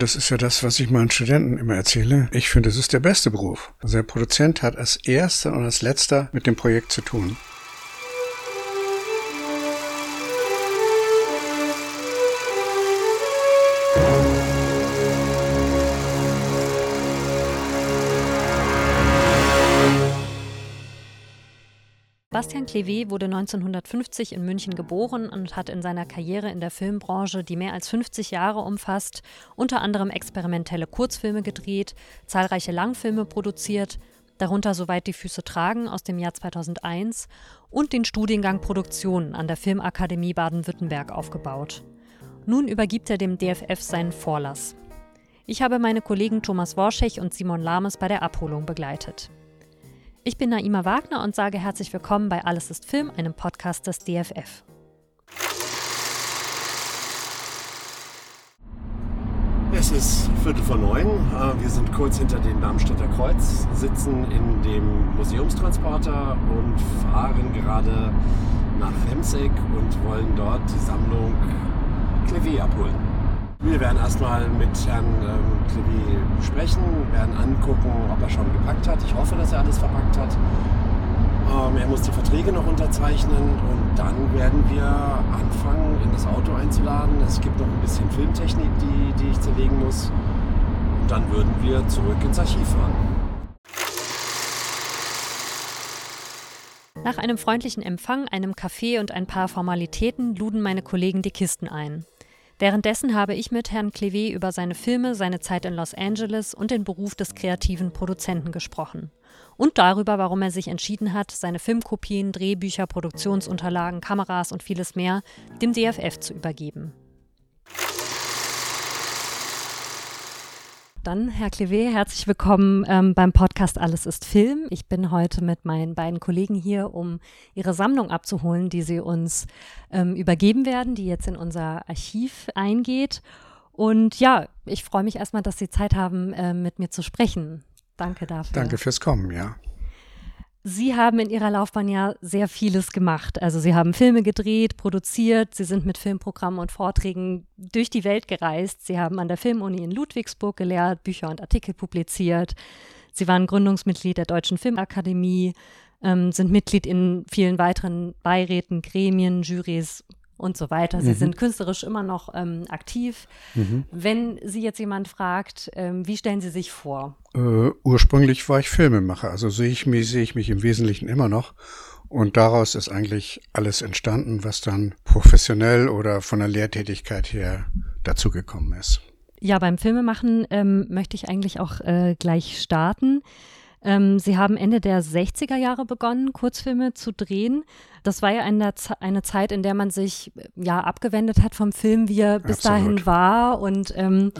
Das ist ja das, was ich meinen Studenten immer erzähle. Ich finde, es ist der beste Beruf. Also der Produzent hat als erster und als letzter mit dem Projekt zu tun. Clevé wurde 1950 in München geboren und hat in seiner Karriere in der Filmbranche, die mehr als 50 Jahre umfasst, unter anderem experimentelle Kurzfilme gedreht, zahlreiche Langfilme produziert, darunter Soweit die Füße tragen aus dem Jahr 2001 und den Studiengang Produktion an der Filmakademie Baden-Württemberg aufgebaut. Nun übergibt er dem DFF seinen Vorlass. Ich habe meine Kollegen Thomas Worschech und Simon Lahmes bei der Abholung begleitet. Ich bin Naima Wagner und sage herzlich willkommen bei Alles ist Film, einem Podcast des DFF. Es ist Viertel vor neun. Äh, wir sind kurz hinter dem Darmstädter Kreuz, sitzen in dem Museumstransporter und fahren gerade nach Remseck und wollen dort die Sammlung Klevé abholen. Wir werden erstmal mit Herrn ähm, Klevi sprechen, werden angucken, ob er schon gepackt hat. Ich hoffe, dass er alles verpackt hat. Ähm, er muss die Verträge noch unterzeichnen und dann werden wir anfangen, in das Auto einzuladen. Es gibt noch ein bisschen Filmtechnik, die, die ich zerlegen muss. Und dann würden wir zurück ins Archiv fahren. Nach einem freundlichen Empfang, einem Kaffee und ein paar Formalitäten luden meine Kollegen die Kisten ein. Währenddessen habe ich mit Herrn Clevé über seine Filme, seine Zeit in Los Angeles und den Beruf des kreativen Produzenten gesprochen. Und darüber, warum er sich entschieden hat, seine Filmkopien, Drehbücher, Produktionsunterlagen, Kameras und vieles mehr dem DFF zu übergeben. Dann, Herr Clevé, herzlich willkommen ähm, beim Podcast Alles ist Film. Ich bin heute mit meinen beiden Kollegen hier, um Ihre Sammlung abzuholen, die Sie uns ähm, übergeben werden, die jetzt in unser Archiv eingeht. Und ja, ich freue mich erstmal, dass Sie Zeit haben, äh, mit mir zu sprechen. Danke dafür. Danke fürs Kommen, ja. Sie haben in Ihrer Laufbahn ja sehr vieles gemacht. Also Sie haben Filme gedreht, produziert, Sie sind mit Filmprogrammen und Vorträgen durch die Welt gereist. Sie haben an der Filmuni in Ludwigsburg gelehrt, Bücher und Artikel publiziert. Sie waren Gründungsmitglied der Deutschen Filmakademie, ähm, sind Mitglied in vielen weiteren Beiräten, Gremien, Jurys und so weiter. Sie mhm. sind künstlerisch immer noch ähm, aktiv. Mhm. Wenn Sie jetzt jemand fragt, ähm, wie stellen Sie sich vor? Äh, ursprünglich war ich Filmemacher, also sehe ich, mich, sehe ich mich im Wesentlichen immer noch. Und daraus ist eigentlich alles entstanden, was dann professionell oder von der Lehrtätigkeit her dazugekommen ist. Ja, beim Filmemachen ähm, möchte ich eigentlich auch äh, gleich starten. Ähm, Sie haben Ende der 60er Jahre begonnen, Kurzfilme zu drehen. Das war ja eine, eine Zeit, in der man sich ja abgewendet hat vom Film, wie er bis Absolut. dahin war und ähm,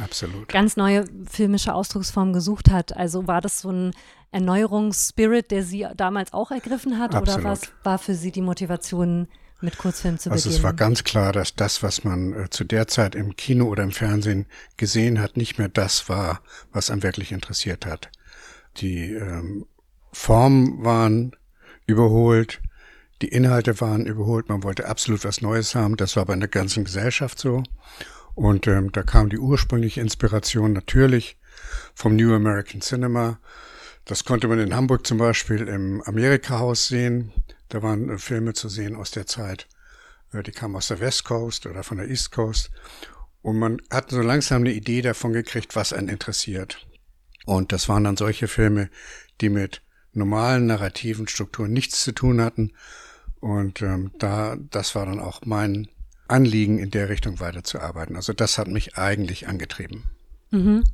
ganz neue filmische Ausdrucksformen gesucht hat. Also war das so ein Erneuerungsspirit, der Sie damals auch ergriffen hat Absolut. oder was war für Sie die Motivation, mit Kurzfilm zu also beginnen? Also es war ganz klar, dass das, was man äh, zu der Zeit im Kino oder im Fernsehen gesehen hat, nicht mehr das war, was einem wirklich interessiert hat. Die ähm, Formen waren überholt, die Inhalte waren überholt, man wollte absolut was Neues haben. Das war bei der ganzen Gesellschaft so. Und ähm, da kam die ursprüngliche Inspiration natürlich vom New American Cinema. Das konnte man in Hamburg zum Beispiel im Amerika-Haus sehen. Da waren äh, Filme zu sehen aus der Zeit. Äh, die kamen aus der West Coast oder von der East Coast. Und man hat so langsam eine Idee davon gekriegt, was einen interessiert. Und das waren dann solche Filme, die mit normalen narrativen Strukturen nichts zu tun hatten. Und ähm, da, das war dann auch mein Anliegen, in der Richtung weiterzuarbeiten. Also das hat mich eigentlich angetrieben. Mhm.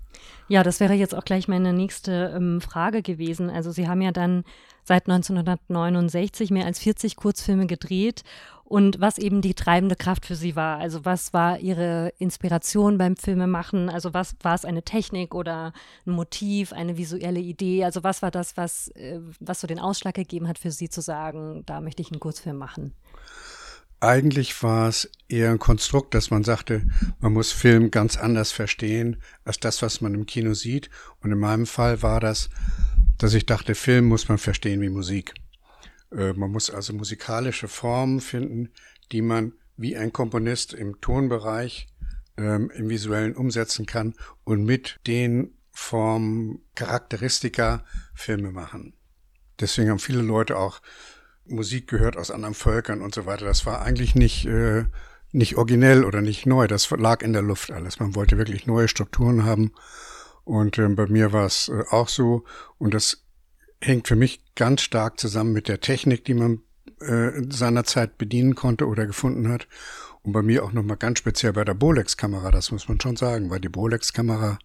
Ja, das wäre jetzt auch gleich meine nächste ähm, Frage gewesen. Also Sie haben ja dann seit 1969 mehr als 40 Kurzfilme gedreht und was eben die treibende Kraft für sie war. Also was war ihre Inspiration beim Filmemachen? Also was war es eine Technik oder ein Motiv, eine visuelle Idee? Also was war das, was, äh, was so den Ausschlag gegeben hat für sie zu sagen, da möchte ich einen Kurzfilm machen? Eigentlich war es eher ein Konstrukt, dass man sagte, man muss Film ganz anders verstehen als das, was man im Kino sieht. Und in meinem Fall war das, dass ich dachte, Film muss man verstehen wie Musik. Äh, man muss also musikalische Formen finden, die man wie ein Komponist im Tonbereich ähm, im Visuellen umsetzen kann und mit den Formen, Charakteristika Filme machen. Deswegen haben viele Leute auch Musik gehört aus anderen Völkern und so weiter. Das war eigentlich nicht, äh, nicht originell oder nicht neu. Das lag in der Luft alles. Man wollte wirklich neue Strukturen haben. Und äh, bei mir war es äh, auch so. Und das hängt für mich ganz stark zusammen mit der Technik, die man äh, seinerzeit bedienen konnte oder gefunden hat. Und bei mir auch nochmal ganz speziell bei der Bolex-Kamera, das muss man schon sagen, weil die Bolex-Kamera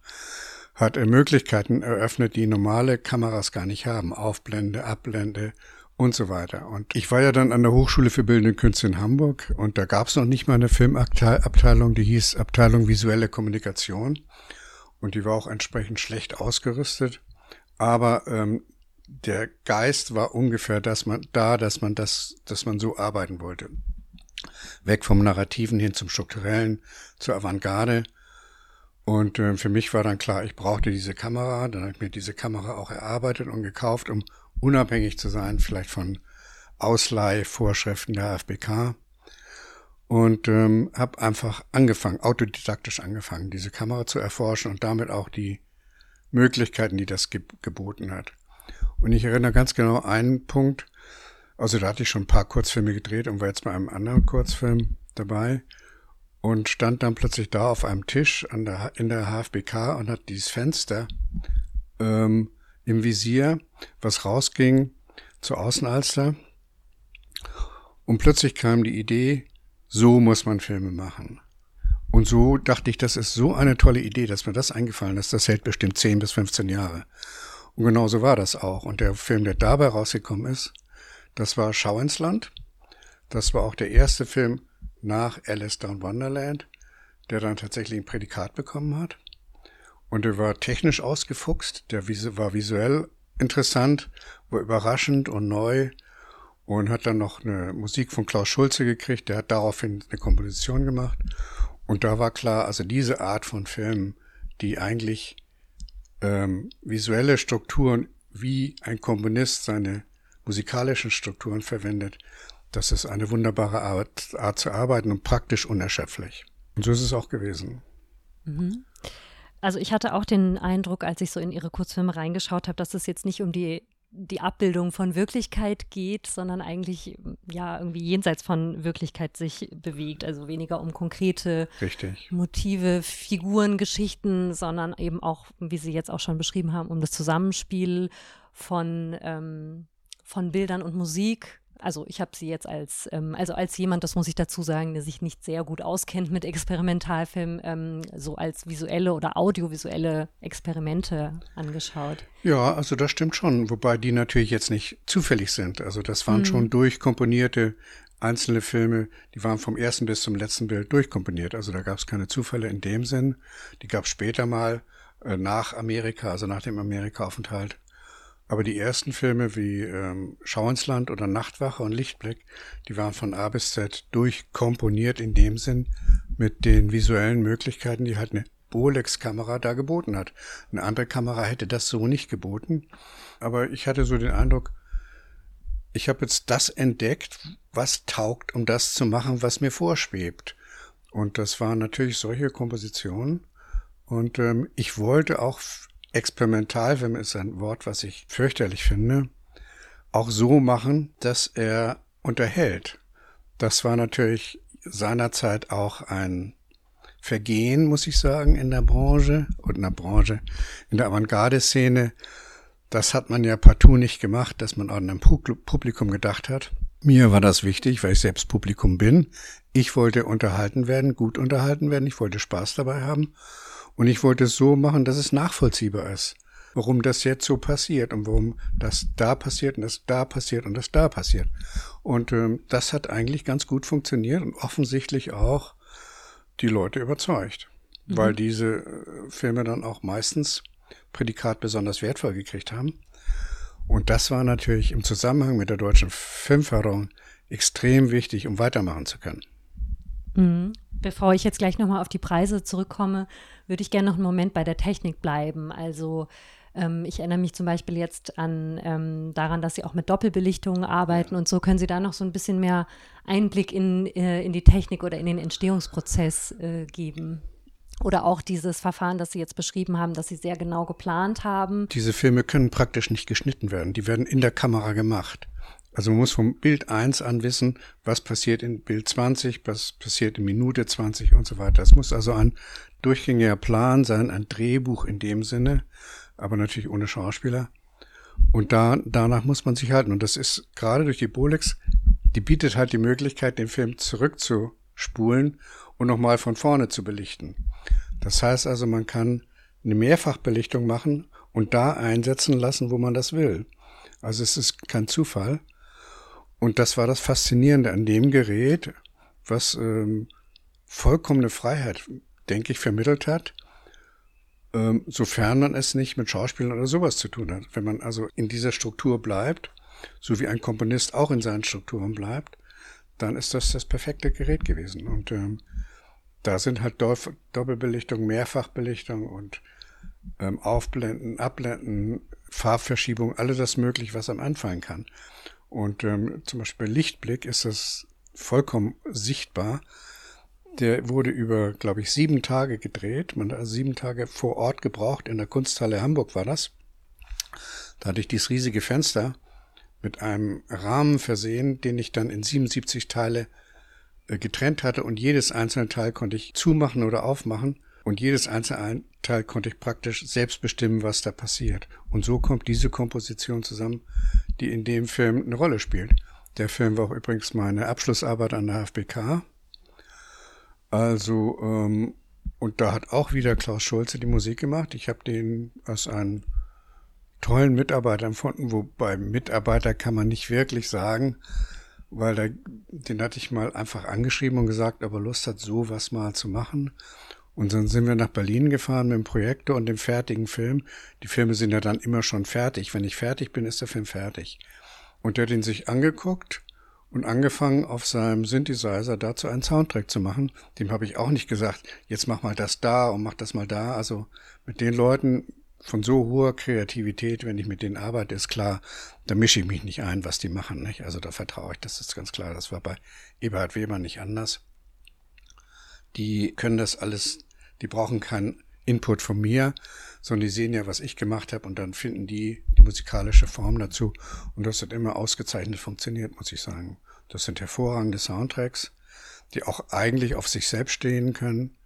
hat äh, Möglichkeiten eröffnet, die normale Kameras gar nicht haben. Aufblende, Abblende und so weiter. Und ich war ja dann an der Hochschule für Bildende Künste in Hamburg und da gab es noch nicht mal eine Filmabteilung, die hieß Abteilung Visuelle Kommunikation. Und die war auch entsprechend schlecht ausgerüstet. Aber ähm, der Geist war ungefähr dass man da, dass man das, dass man so arbeiten wollte. Weg vom Narrativen hin zum Strukturellen, zur Avantgarde. Und äh, für mich war dann klar, ich brauchte diese Kamera. Dann habe ich mir diese Kamera auch erarbeitet und gekauft, um unabhängig zu sein, vielleicht von Ausleihvorschriften der AFBK. Und ähm, habe einfach angefangen, autodidaktisch angefangen, diese Kamera zu erforschen und damit auch die Möglichkeiten, die das ge geboten hat. Und ich erinnere ganz genau einen Punkt, also da hatte ich schon ein paar Kurzfilme gedreht und war jetzt bei einem anderen Kurzfilm dabei und stand dann plötzlich da auf einem Tisch der, in der HFBK und hat dieses Fenster ähm, im Visier, was rausging zur Außenalster. Und plötzlich kam die Idee, so muss man Filme machen. Und so dachte ich, das ist so eine tolle Idee, dass mir das eingefallen ist. Das hält bestimmt 10 bis 15 Jahre. Und genau so war das auch. Und der Film, der dabei rausgekommen ist, das war Schau ins Land. Das war auch der erste Film nach Alice Down Wonderland, der dann tatsächlich ein Prädikat bekommen hat. Und der war technisch ausgefuchst, der war visuell interessant, war überraschend und neu und hat dann noch eine Musik von Klaus Schulze gekriegt, der hat daraufhin eine Komposition gemacht. Und da war klar, also diese Art von Film, die eigentlich ähm, visuelle Strukturen, wie ein Komponist seine musikalischen Strukturen verwendet, das ist eine wunderbare Art, Art zu arbeiten und praktisch unerschöpflich. Und so ist es auch gewesen. Mhm. Also ich hatte auch den Eindruck, als ich so in ihre Kurzfilme reingeschaut habe, dass es jetzt nicht um die die Abbildung von Wirklichkeit geht, sondern eigentlich ja irgendwie jenseits von Wirklichkeit sich bewegt. Also weniger um konkrete Richtig. Motive, Figuren, Geschichten, sondern eben auch, wie Sie jetzt auch schon beschrieben haben, um das Zusammenspiel von, ähm, von Bildern und Musik also ich habe sie jetzt als, ähm, also als jemand, das muss ich dazu sagen, der sich nicht sehr gut auskennt mit Experimentalfilm, ähm, so als visuelle oder audiovisuelle Experimente angeschaut. Ja, also das stimmt schon, wobei die natürlich jetzt nicht zufällig sind. Also das waren mhm. schon durchkomponierte einzelne Filme, die waren vom ersten bis zum letzten Bild durchkomponiert. Also da gab es keine Zufälle in dem Sinn. Die gab es später mal äh, nach Amerika, also nach dem Amerika-Aufenthalt. Aber die ersten Filme wie ähm, Schau ins Land oder Nachtwache und Lichtblick, die waren von A bis Z durchkomponiert in dem Sinn mit den visuellen Möglichkeiten, die halt eine Bolex-Kamera da geboten hat. Eine andere Kamera hätte das so nicht geboten. Aber ich hatte so den Eindruck, ich habe jetzt das entdeckt, was taugt, um das zu machen, was mir vorschwebt. Und das waren natürlich solche Kompositionen. Und ähm, ich wollte auch Experimentalfilm ist ein Wort, was ich fürchterlich finde, auch so machen, dass er unterhält. Das war natürlich seinerzeit auch ein Vergehen, muss ich sagen, in der Branche und in der Branche, in der Avantgarde-Szene. Das hat man ja partout nicht gemacht, dass man an ein Publikum gedacht hat. Mir war das wichtig, weil ich selbst Publikum bin. Ich wollte unterhalten werden, gut unterhalten werden, ich wollte Spaß dabei haben. Und ich wollte es so machen, dass es nachvollziehbar ist, warum das jetzt so passiert und warum das da passiert und das da passiert und das da passiert. Und ähm, das hat eigentlich ganz gut funktioniert und offensichtlich auch die Leute überzeugt, mhm. weil diese äh, Filme dann auch meistens Prädikat besonders wertvoll gekriegt haben. Und das war natürlich im Zusammenhang mit der deutschen Filmförderung extrem wichtig, um weitermachen zu können. Mhm. Bevor ich jetzt gleich nochmal auf die Preise zurückkomme, würde ich gerne noch einen Moment bei der Technik bleiben. Also ähm, ich erinnere mich zum Beispiel jetzt an ähm, daran, dass Sie auch mit Doppelbelichtungen arbeiten und so. Können Sie da noch so ein bisschen mehr Einblick in, äh, in die Technik oder in den Entstehungsprozess äh, geben? Oder auch dieses Verfahren, das Sie jetzt beschrieben haben, dass Sie sehr genau geplant haben. Diese Filme können praktisch nicht geschnitten werden. Die werden in der Kamera gemacht. Also man muss vom Bild 1 an wissen, was passiert in Bild 20, was passiert in Minute 20 und so weiter. Es muss also ein durchgängiger Plan sein, ein Drehbuch in dem Sinne, aber natürlich ohne Schauspieler. Und da, danach muss man sich halten. Und das ist gerade durch die Bolex, die bietet halt die Möglichkeit, den Film zurückzuspulen und nochmal von vorne zu belichten. Das heißt also, man kann eine Mehrfachbelichtung machen und da einsetzen lassen, wo man das will. Also es ist kein Zufall. Und das war das Faszinierende an dem Gerät, was ähm, vollkommene Freiheit, denke ich, vermittelt hat, ähm, sofern man es nicht mit Schauspielern oder sowas zu tun hat. Wenn man also in dieser Struktur bleibt, so wie ein Komponist auch in seinen Strukturen bleibt, dann ist das das perfekte Gerät gewesen. Und ähm, da sind halt Doppelbelichtung, Mehrfachbelichtung und ähm, Aufblenden, Abblenden, Farbverschiebung, alles das möglich, was einem anfallen kann. Und ähm, zum Beispiel bei Lichtblick ist das vollkommen sichtbar. Der wurde über, glaube ich, sieben Tage gedreht. Man hat also sieben Tage vor Ort gebraucht. In der Kunsthalle Hamburg war das. Da hatte ich dieses riesige Fenster mit einem Rahmen versehen, den ich dann in 77 Teile äh, getrennt hatte und jedes einzelne Teil konnte ich zumachen oder aufmachen und jedes einzelne Teil konnte ich praktisch selbst bestimmen, was da passiert. Und so kommt diese Komposition zusammen, die in dem Film eine Rolle spielt. Der Film war auch übrigens meine Abschlussarbeit an der FBK. Also, ähm, und da hat auch wieder Klaus Schulze die Musik gemacht. Ich habe den als einen tollen Mitarbeiter empfunden, wobei Mitarbeiter kann man nicht wirklich sagen, weil da, den hatte ich mal einfach angeschrieben und gesagt, ob er Lust hat, sowas mal zu machen. Und dann sind wir nach Berlin gefahren mit dem Projektor und dem fertigen Film. Die Filme sind ja dann immer schon fertig. Wenn ich fertig bin, ist der Film fertig. Und der hat ihn sich angeguckt und angefangen, auf seinem Synthesizer dazu einen Soundtrack zu machen. Dem habe ich auch nicht gesagt, jetzt mach mal das da und mach das mal da. Also mit den Leuten von so hoher Kreativität, wenn ich mit denen arbeite, ist klar, da mische ich mich nicht ein, was die machen. Nicht? Also da vertraue ich, das ist ganz klar. Das war bei Eberhard Weber nicht anders die können das alles, die brauchen keinen Input von mir, sondern die sehen ja, was ich gemacht habe und dann finden die die musikalische Form dazu. Und das hat immer ausgezeichnet funktioniert, muss ich sagen. Das sind hervorragende Soundtracks, die auch eigentlich auf sich selbst stehen können.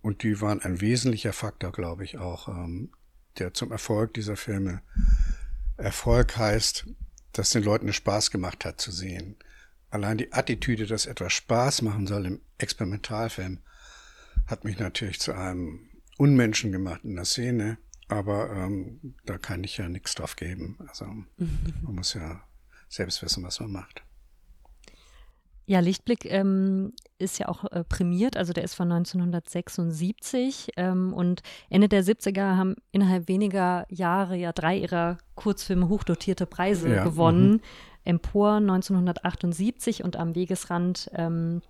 Und die waren ein wesentlicher Faktor, glaube ich, auch, ähm, der zum Erfolg dieser Filme Erfolg heißt, dass den Leuten es Spaß gemacht hat zu sehen allein die Attitüde, dass etwas Spaß machen soll im Experimentalfilm, hat mich natürlich zu einem Unmenschen gemacht in der Szene. Aber ähm, da kann ich ja nichts drauf geben. Also man muss ja selbst wissen, was man macht. Ja, Lichtblick ähm, ist ja auch äh, prämiert, also der ist von 1976 ähm, und Ende der 70er haben innerhalb weniger Jahre ja drei ihrer Kurzfilme hochdotierte Preise ja, gewonnen. Empor 1978 und am Wegesrand, ähm,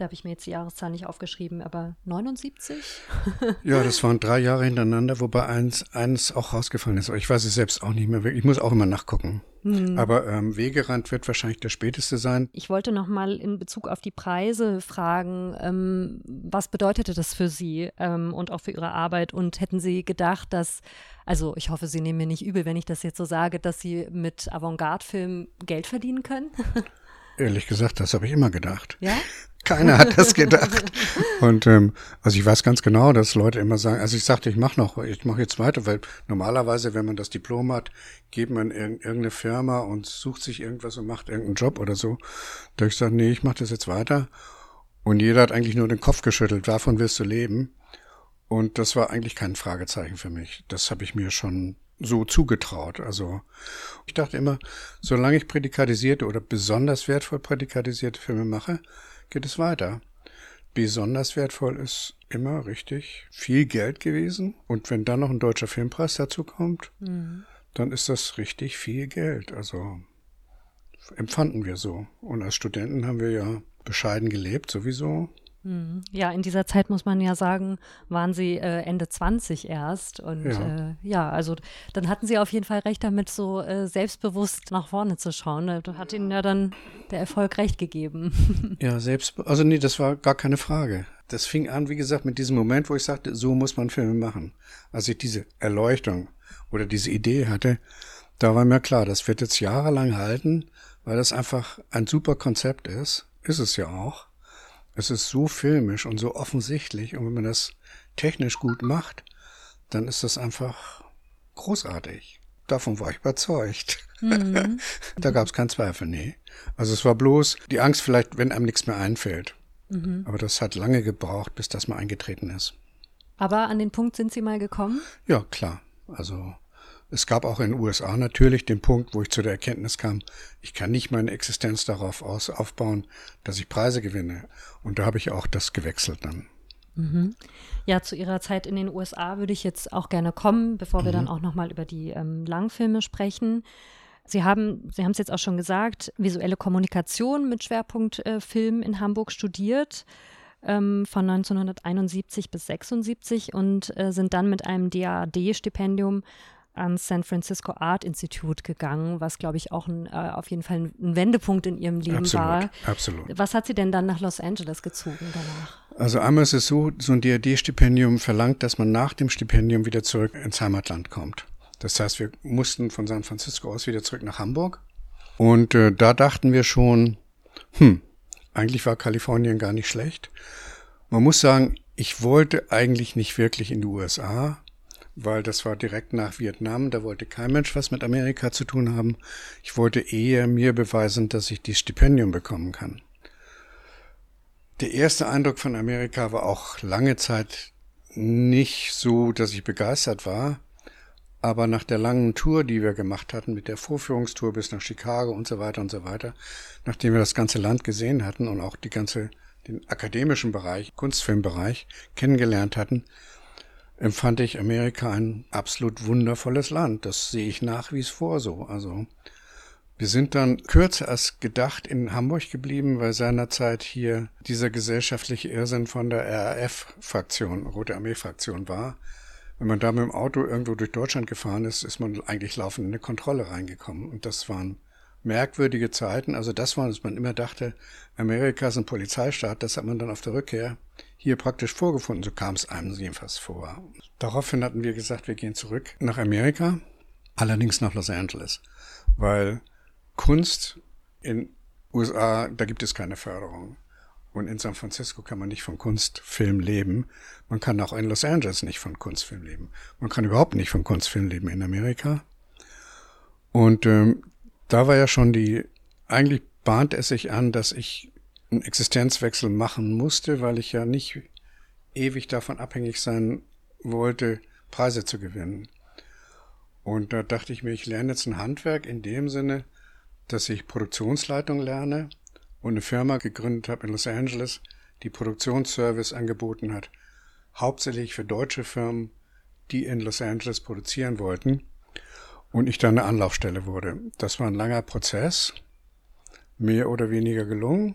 da habe ich mir jetzt die Jahreszahl nicht aufgeschrieben, aber 79? ja, das waren drei Jahre hintereinander, wobei eins, eins auch rausgefallen ist. Ich weiß es selbst auch nicht mehr. Ich muss auch immer nachgucken. Hm. Aber ähm, Wegerand wird wahrscheinlich der späteste sein. Ich wollte noch mal in Bezug auf die Preise fragen, ähm, was bedeutete das für Sie ähm, und auch für Ihre Arbeit? Und hätten Sie gedacht, dass, also ich hoffe, Sie nehmen mir nicht übel, wenn ich das jetzt so sage, dass Sie mit Avantgarde-Filmen Geld verdienen können? Ehrlich gesagt, das habe ich immer gedacht. Ja? Keiner hat das gedacht. Und ähm, also ich weiß ganz genau, dass Leute immer sagen, also ich sagte, ich mache noch, ich mache jetzt weiter, weil normalerweise, wenn man das Diplom hat, geht man in irgendeine Firma und sucht sich irgendwas und macht irgendeinen Job oder so. Da ich sage, nee, ich mache das jetzt weiter. Und jeder hat eigentlich nur den Kopf geschüttelt, davon wirst du leben. Und das war eigentlich kein Fragezeichen für mich. Das habe ich mir schon so zugetraut. Also ich dachte immer, solange ich prädikatisierte oder besonders wertvoll prädikatisierte Filme mache, geht es weiter. Besonders wertvoll ist immer richtig viel Geld gewesen. Und wenn dann noch ein deutscher Filmpreis dazu kommt, mhm. dann ist das richtig viel Geld. Also empfanden wir so. Und als Studenten haben wir ja bescheiden gelebt sowieso. Mhm. Ja, in dieser Zeit muss man ja sagen, waren sie äh, Ende 20 erst. Und ja. Äh, ja. also dann hatten sie auf jeden Fall recht damit, so äh, selbstbewusst nach vorne zu schauen. Da hat ihnen ja dann der Erfolg recht gegeben. Ja, selbst, also nee, das war gar keine Frage. das fing an, wie gesagt, mit diesem Moment, wo ich sagte, so muss man Filme machen. Als ich diese Erleuchtung oder diese Idee hatte, da war mir klar, das wird jetzt jahrelang halten, weil das einfach ein super Konzept ist. Ist es ja auch. Es ist so filmisch und so offensichtlich. Und wenn man das technisch gut macht, dann ist das einfach großartig. Davon war ich überzeugt. Mhm. da gab es keinen Zweifel, nee. Also es war bloß die Angst vielleicht, wenn einem nichts mehr einfällt. Mhm. Aber das hat lange gebraucht, bis das mal eingetreten ist. Aber an den Punkt sind Sie mal gekommen? Ja, klar. Also es gab auch in den USA natürlich den Punkt, wo ich zu der Erkenntnis kam, ich kann nicht meine Existenz darauf aus, aufbauen, dass ich Preise gewinne. Und da habe ich auch das gewechselt dann. Mhm. Ja, zu Ihrer Zeit in den USA würde ich jetzt auch gerne kommen, bevor wir mhm. dann auch nochmal über die ähm, Langfilme sprechen. Sie haben, Sie haben es jetzt auch schon gesagt, visuelle Kommunikation mit Schwerpunkt äh, Film in Hamburg studiert ähm, von 1971 bis 76 und äh, sind dann mit einem DAAD-Stipendium ans San Francisco Art Institute gegangen, was, glaube ich, auch ein, äh, auf jeden Fall ein Wendepunkt in ihrem Leben absolut, war. Absolut. Was hat sie denn dann nach Los Angeles gezogen danach? Also einmal ist es so, so ein DAD-Stipendium verlangt, dass man nach dem Stipendium wieder zurück ins Heimatland kommt. Das heißt, wir mussten von San Francisco aus wieder zurück nach Hamburg. Und äh, da dachten wir schon, hm, eigentlich war Kalifornien gar nicht schlecht. Man muss sagen, ich wollte eigentlich nicht wirklich in die USA, weil das war direkt nach Vietnam, da wollte kein Mensch was mit Amerika zu tun haben. Ich wollte eher mir beweisen, dass ich die Stipendium bekommen kann. Der erste Eindruck von Amerika war auch lange Zeit nicht so, dass ich begeistert war. Aber nach der langen Tour, die wir gemacht hatten, mit der Vorführungstour bis nach Chicago und so weiter und so weiter, nachdem wir das ganze Land gesehen hatten und auch die ganze, den akademischen Bereich, Kunstfilmbereich kennengelernt hatten, empfand ich Amerika ein absolut wundervolles Land. Das sehe ich nach wie vor so. Also, wir sind dann kürzer als gedacht in Hamburg geblieben, weil seinerzeit hier dieser gesellschaftliche Irrsinn von der RAF-Fraktion, Rote Armee-Fraktion war wenn man da mit dem Auto irgendwo durch Deutschland gefahren ist, ist man eigentlich laufend in eine Kontrolle reingekommen. Und das waren merkwürdige Zeiten. Also das war, dass man immer dachte, Amerika ist ein Polizeistaat. Das hat man dann auf der Rückkehr hier praktisch vorgefunden. So kam es einem jedenfalls vor. Daraufhin hatten wir gesagt, wir gehen zurück nach Amerika, allerdings nach Los Angeles, weil Kunst in USA, da gibt es keine Förderung. Und in San Francisco kann man nicht von Kunstfilm leben. Man kann auch in Los Angeles nicht von Kunstfilm leben. Man kann überhaupt nicht von Kunstfilm leben in Amerika. Und ähm, da war ja schon die, eigentlich bahnt es sich an, dass ich einen Existenzwechsel machen musste, weil ich ja nicht ewig davon abhängig sein wollte, Preise zu gewinnen. Und da dachte ich mir, ich lerne jetzt ein Handwerk in dem Sinne, dass ich Produktionsleitung lerne und eine Firma gegründet habe in Los Angeles, die Produktionsservice angeboten hat, hauptsächlich für deutsche Firmen, die in Los Angeles produzieren wollten. Und ich dann eine Anlaufstelle wurde. Das war ein langer Prozess, mehr oder weniger gelungen,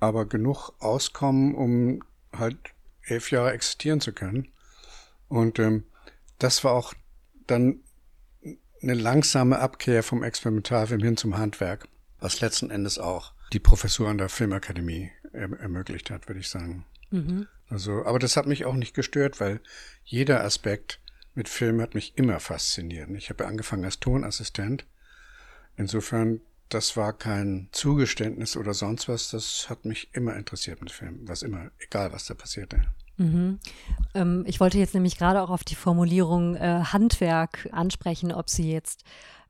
aber genug Auskommen, um halt elf Jahre existieren zu können. Und ähm, das war auch dann eine langsame Abkehr vom Experimentalfilm hin zum Handwerk, was letzten Endes auch die Professur an der Filmakademie er ermöglicht hat, würde ich sagen. Mhm. Also, aber das hat mich auch nicht gestört, weil jeder Aspekt mit Film hat mich immer fasziniert. Ich habe angefangen als Tonassistent. Insofern, das war kein Zugeständnis oder sonst was. Das hat mich immer interessiert mit Film, was immer, egal was da passierte. Mhm. Ähm, ich wollte jetzt nämlich gerade auch auf die Formulierung äh, Handwerk ansprechen, ob Sie jetzt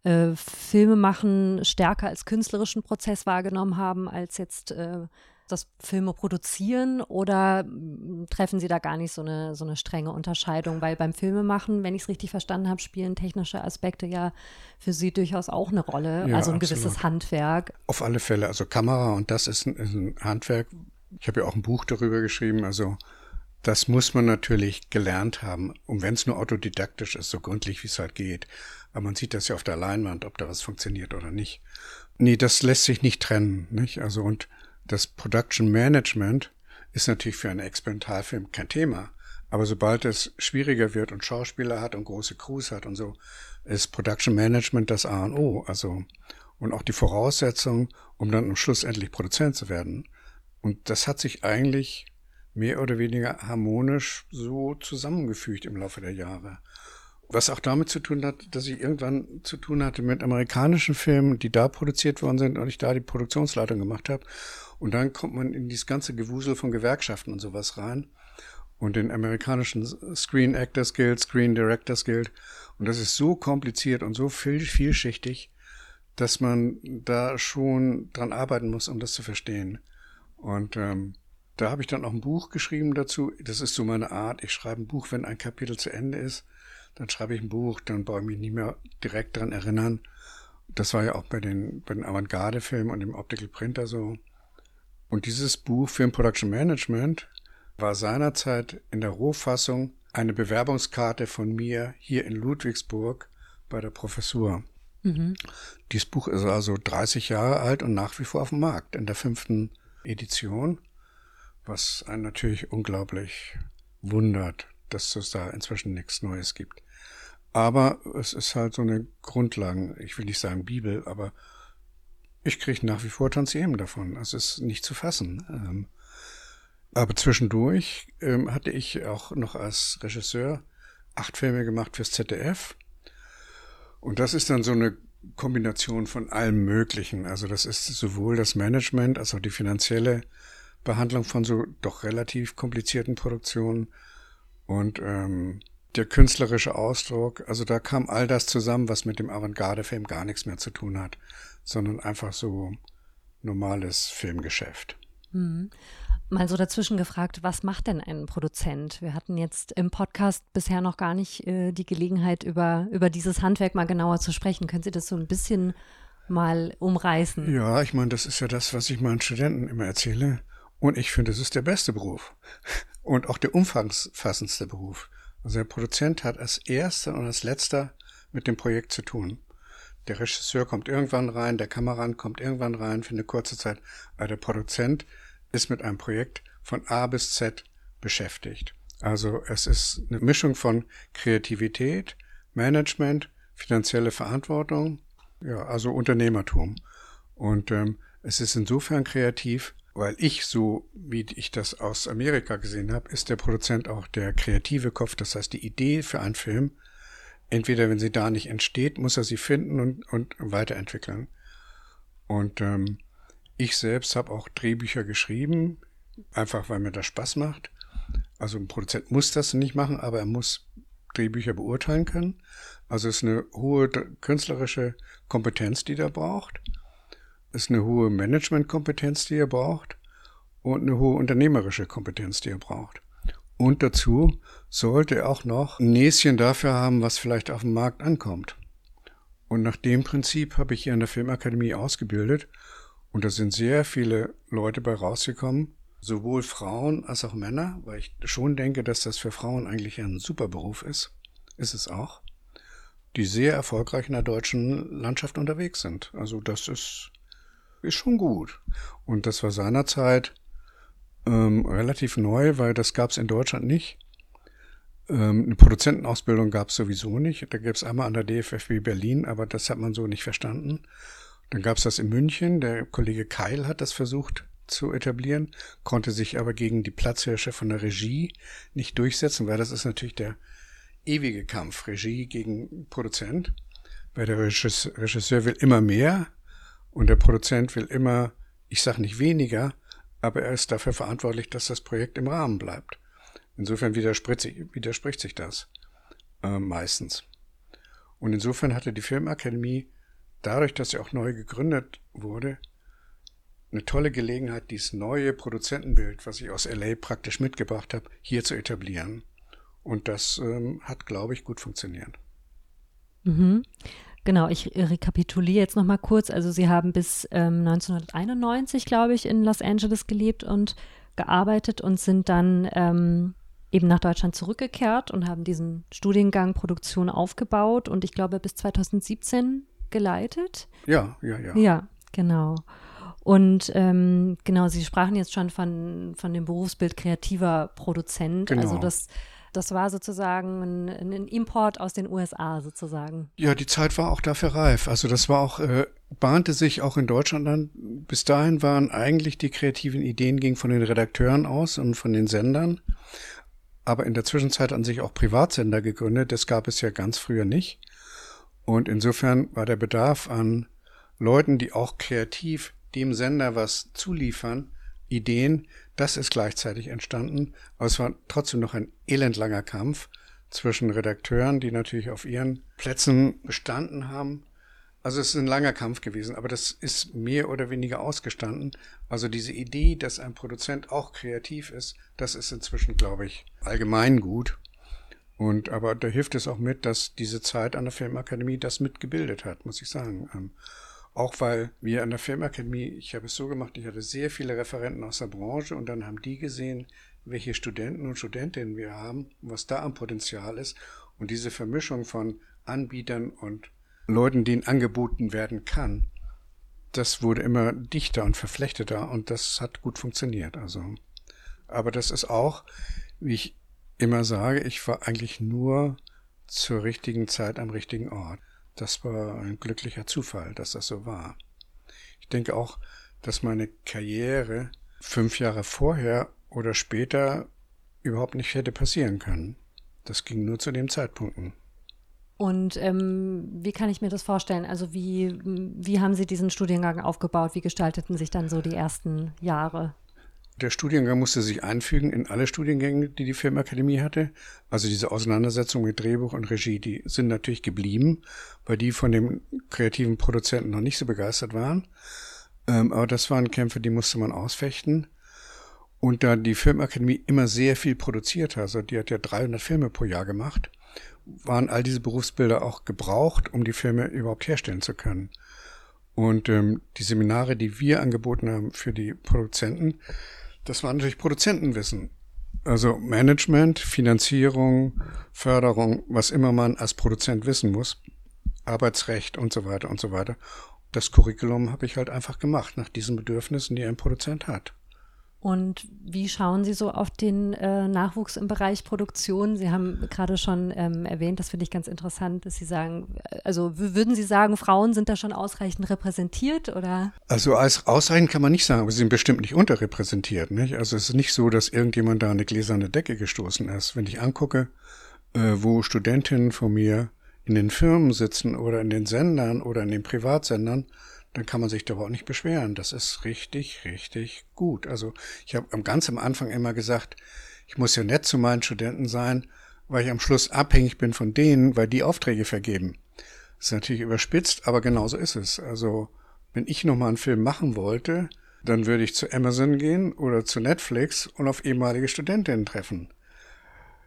äh, Filme machen stärker als künstlerischen Prozess wahrgenommen haben, als jetzt äh, das Filme produzieren oder mm, treffen Sie da gar nicht so eine, so eine strenge Unterscheidung? Weil beim Filmemachen, wenn ich es richtig verstanden habe, spielen technische Aspekte ja für Sie durchaus auch eine Rolle, ja, also ein absolut. gewisses Handwerk. Auf alle Fälle, also Kamera und das ist ein, ist ein Handwerk. Ich habe ja auch ein Buch darüber geschrieben, also das muss man natürlich gelernt haben, und wenn es nur autodidaktisch ist, so gründlich wie es halt geht. Aber man sieht das ja auf der Leinwand, ob da was funktioniert oder nicht. Nee, das lässt sich nicht trennen, nicht? Also, und das Production Management ist natürlich für einen Experimentalfilm kein Thema. Aber sobald es schwieriger wird und Schauspieler hat und große Crews hat und so, ist Production Management das A und O. Also, und auch die Voraussetzung, um dann am Schluss endlich Produzent zu werden. Und das hat sich eigentlich mehr oder weniger harmonisch so zusammengefügt im Laufe der Jahre. Was auch damit zu tun hat, dass ich irgendwann zu tun hatte mit amerikanischen Filmen, die da produziert worden sind und ich da die Produktionsleitung gemacht habe. Und dann kommt man in dieses ganze Gewusel von Gewerkschaften und sowas rein und den amerikanischen Screen Actors Guild, Screen Directors Guild. Und das ist so kompliziert und so viel, vielschichtig, dass man da schon dran arbeiten muss, um das zu verstehen. Und ähm, da habe ich dann auch ein Buch geschrieben dazu. Das ist so meine Art. Ich schreibe ein Buch, wenn ein Kapitel zu Ende ist. Dann schreibe ich ein Buch, dann brauche ich mich nicht mehr direkt dran erinnern. Das war ja auch bei den, bei den Avantgarde-Filmen und dem Optical Printer so. Und dieses Buch Film Production Management war seinerzeit in der Rohfassung eine Bewerbungskarte von mir hier in Ludwigsburg bei der Professur. Mhm. Dieses Buch ist also 30 Jahre alt und nach wie vor auf dem Markt in der fünften Edition, was einen natürlich unglaublich wundert, dass es da inzwischen nichts Neues gibt. Aber es ist halt so eine Grundlagen, ich will nicht sagen Bibel, aber ich kriege nach wie vor Tantiemen davon. Es ist nicht zu fassen. Ähm, aber zwischendurch ähm, hatte ich auch noch als Regisseur acht Filme gemacht fürs ZDF. Und das ist dann so eine Kombination von allem Möglichen. Also das ist sowohl das Management als auch die finanzielle Behandlung von so doch relativ komplizierten Produktionen und ähm, der künstlerische Ausdruck. Also da kam all das zusammen, was mit dem Avantgarde-Film gar nichts mehr zu tun hat, sondern einfach so normales Filmgeschäft. Mhm. Mal so dazwischen gefragt, was macht denn ein Produzent? Wir hatten jetzt im Podcast bisher noch gar nicht äh, die Gelegenheit, über, über dieses Handwerk mal genauer zu sprechen. Können Sie das so ein bisschen mal umreißen? Ja, ich meine, das ist ja das, was ich meinen Studenten immer erzähle. Und ich finde, es ist der beste Beruf. Und auch der umfassendste Beruf. Also der Produzent hat als erster und als letzter mit dem Projekt zu tun. Der Regisseur kommt irgendwann rein, der Kamerand kommt irgendwann rein für eine kurze Zeit, aber der Produzent ist mit einem Projekt von A bis Z beschäftigt. Also es ist eine Mischung von Kreativität, Management, finanzielle Verantwortung, ja, also Unternehmertum. Und ähm, es ist insofern kreativ, weil ich so, wie ich das aus Amerika gesehen habe, ist der Produzent auch der kreative Kopf. Das heißt, die Idee für einen Film, entweder wenn sie da nicht entsteht, muss er sie finden und, und weiterentwickeln. Und ähm, ich selbst habe auch Drehbücher geschrieben, einfach weil mir das Spaß macht. Also ein Produzent muss das nicht machen, aber er muss Drehbücher beurteilen können. Also es ist eine hohe künstlerische Kompetenz, die er braucht. Es ist eine hohe Managementkompetenz, die er braucht. Und eine hohe unternehmerische Kompetenz, die er braucht. Und dazu sollte er auch noch ein Näschen dafür haben, was vielleicht auf dem Markt ankommt. Und nach dem Prinzip habe ich hier an der Filmakademie ausgebildet und da sind sehr viele Leute bei rausgekommen, sowohl Frauen als auch Männer, weil ich schon denke, dass das für Frauen eigentlich ein super Beruf ist. Ist es auch. Die sehr erfolgreich in der deutschen Landschaft unterwegs sind. Also das ist, ist schon gut. Und das war seinerzeit ähm, relativ neu, weil das gab es in Deutschland nicht. Ähm, eine Produzentenausbildung gab es sowieso nicht. Da gab es einmal an der DFFB Berlin, aber das hat man so nicht verstanden. Dann gab es das in München. Der Kollege Keil hat das versucht zu etablieren, konnte sich aber gegen die Platzhirsche von der Regie nicht durchsetzen, weil das ist natürlich der ewige Kampf, Regie gegen Produzent. Weil der Regisseur will immer mehr und der Produzent will immer, ich sage nicht weniger, aber er ist dafür verantwortlich, dass das Projekt im Rahmen bleibt. Insofern widerspricht sich, das äh, meistens. Und insofern hatte die Filmakademie dadurch, dass sie auch neu gegründet wurde, eine tolle Gelegenheit, dieses neue Produzentenbild, was ich aus LA praktisch mitgebracht habe, hier zu etablieren. Und das ähm, hat, glaube ich, gut funktioniert. Mhm. Genau, ich rekapituliere jetzt nochmal kurz. Also Sie haben bis ähm, 1991, glaube ich, in Los Angeles gelebt und gearbeitet und sind dann ähm, eben nach Deutschland zurückgekehrt und haben diesen Studiengang Produktion aufgebaut und ich glaube bis 2017 geleitet. Ja, ja, ja. Ja, genau. Und ähm, genau, Sie sprachen jetzt schon von, von dem Berufsbild kreativer Produzent. Also genau. Also das Das war sozusagen ein, ein, Import aus den USA sozusagen. Ja, die Zeit war auch dafür reif. Also das war auch, äh, bahnte sich auch in Deutschland an. Bis dahin waren eigentlich die kreativen Ideen gingen von den Redakteuren aus und von den Sendern. Aber in der Zwischenzeit an sich auch Privatsender gegründet. Das gab es ja ganz früher nicht. Und insofern war der Bedarf an Leuten, die auch kreativ dem Sender was zuliefern, Ideen, das ist gleichzeitig entstanden. Aber es war trotzdem noch ein elendlanger Kampf zwischen Redakteuren, die natürlich auf ihren Plätzen bestanden haben. Also es ist ein langer Kampf gewesen, aber das ist mehr oder weniger ausgestanden. Also diese Idee, dass ein Produzent auch kreativ ist, das ist inzwischen, glaube ich, allgemein gut. Und aber da hilft es auch mit, dass diese Zeit an der Filmakademie das mitgebildet hat, muss ich sagen. Auch weil wir an der Filmakademie, ich habe es so gemacht, ich hatte sehr viele Referenten aus der Branche und dann haben die gesehen, welche Studenten und Studentinnen wir haben, was da am Potenzial ist. Und diese Vermischung von Anbietern und Leuten, denen angeboten werden kann, das wurde immer dichter und verflechteter und das hat gut funktioniert. Also, aber das ist auch, wie ich immer sage, ich war eigentlich nur zur richtigen Zeit am richtigen Ort. Das war ein glücklicher Zufall, dass das so war. Ich denke auch, dass meine Karriere fünf Jahre vorher oder später überhaupt nicht hätte passieren können. Das ging nur zu dem Zeitpunkten. Und ähm, wie kann ich mir das vorstellen? Also wie, wie haben Sie diesen Studiengang aufgebaut? Wie gestalteten sich dann so die ersten Jahre? Der Studiengang musste sich einfügen in alle Studiengänge, die die Filmakademie hatte. Also diese Auseinandersetzung mit Drehbuch und Regie, die sind natürlich geblieben, weil die von dem kreativen Produzenten noch nicht so begeistert waren. Ähm, aber das waren Kämpfe, die musste man ausfechten. Und da die Filmakademie immer sehr viel produziert hat, also die hat ja 300 Filme pro Jahr gemacht, waren all diese Berufsbilder auch gebraucht, um die Filme überhaupt herstellen zu können. Und ähm, die Seminare, die wir angeboten haben für die Produzenten, das war natürlich Produzentenwissen. Also Management, Finanzierung, Förderung, was immer man als Produzent wissen muss, Arbeitsrecht und so weiter und so weiter. Das Curriculum habe ich halt einfach gemacht nach diesen Bedürfnissen, die ein Produzent hat. Und wie schauen Sie so auf den äh, Nachwuchs im Bereich Produktion? Sie haben gerade schon ähm, erwähnt, das finde ich ganz interessant, dass Sie sagen, äh, also würden Sie sagen, Frauen sind da schon ausreichend repräsentiert oder? Also als ausreichend kann man nicht sagen, aber sie sind bestimmt nicht unterrepräsentiert. Nicht? Also es ist nicht so, dass irgendjemand da eine gläserne Decke gestoßen ist. Wenn ich angucke, äh, wo Studentinnen von mir in den Firmen sitzen oder in den Sendern oder in den Privatsendern, dann kann man sich darüber auch nicht beschweren. Das ist richtig, richtig gut. Also ich habe ganz am Anfang immer gesagt, ich muss ja nett zu meinen Studenten sein, weil ich am Schluss abhängig bin von denen, weil die Aufträge vergeben. Das ist natürlich überspitzt, aber genauso ist es. Also wenn ich nochmal einen Film machen wollte, dann würde ich zu Amazon gehen oder zu Netflix und auf ehemalige Studentinnen treffen.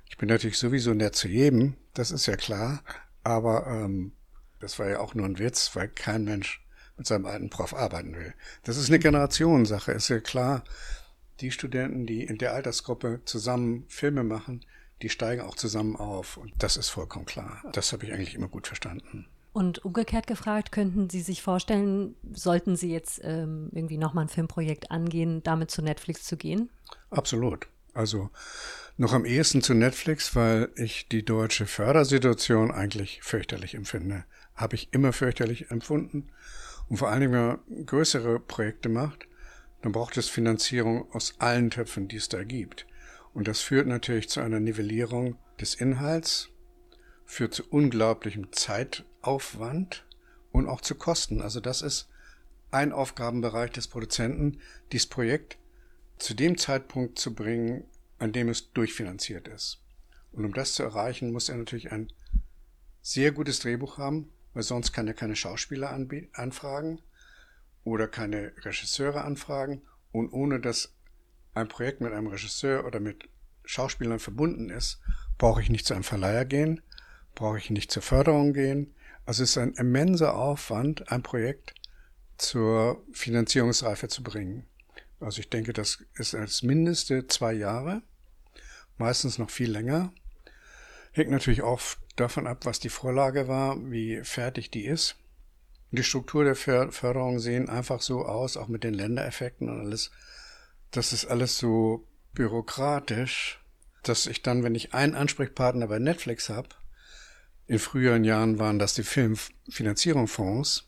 Ich bin natürlich sowieso nett zu jedem, das ist ja klar, aber ähm, das war ja auch nur ein Witz, weil kein Mensch mit seinem alten Prof arbeiten will. Das ist eine Generationssache, ist ja klar. Die Studenten, die in der Altersgruppe zusammen Filme machen, die steigen auch zusammen auf. Und das ist vollkommen klar. Das habe ich eigentlich immer gut verstanden. Und umgekehrt gefragt, könnten Sie sich vorstellen, sollten Sie jetzt ähm, irgendwie nochmal ein Filmprojekt angehen, damit zu Netflix zu gehen? Absolut. Also noch am ehesten zu Netflix, weil ich die deutsche Fördersituation eigentlich fürchterlich empfinde. Habe ich immer fürchterlich empfunden. Und vor allen Dingen, wenn man größere Projekte macht, dann braucht es Finanzierung aus allen Töpfen, die es da gibt. Und das führt natürlich zu einer Nivellierung des Inhalts, führt zu unglaublichem Zeitaufwand und auch zu Kosten. Also das ist ein Aufgabenbereich des Produzenten, dieses Projekt zu dem Zeitpunkt zu bringen, an dem es durchfinanziert ist. Und um das zu erreichen, muss er natürlich ein sehr gutes Drehbuch haben, weil sonst kann er keine Schauspieler anfragen oder keine Regisseure anfragen. Und ohne dass ein Projekt mit einem Regisseur oder mit Schauspielern verbunden ist, brauche ich nicht zu einem Verleiher gehen, brauche ich nicht zur Förderung gehen. Also es ist ein immenser Aufwand, ein Projekt zur Finanzierungsreife zu bringen. Also ich denke, das ist als Mindeste zwei Jahre, meistens noch viel länger. Hängt natürlich oft davon ab, was die Vorlage war, wie fertig die ist. Die Struktur der Förderung sehen einfach so aus, auch mit den Ländereffekten und alles. Das ist alles so bürokratisch, dass ich dann, wenn ich einen Ansprechpartner bei Netflix habe, in früheren Jahren waren das die Filmfinanzierungsfonds,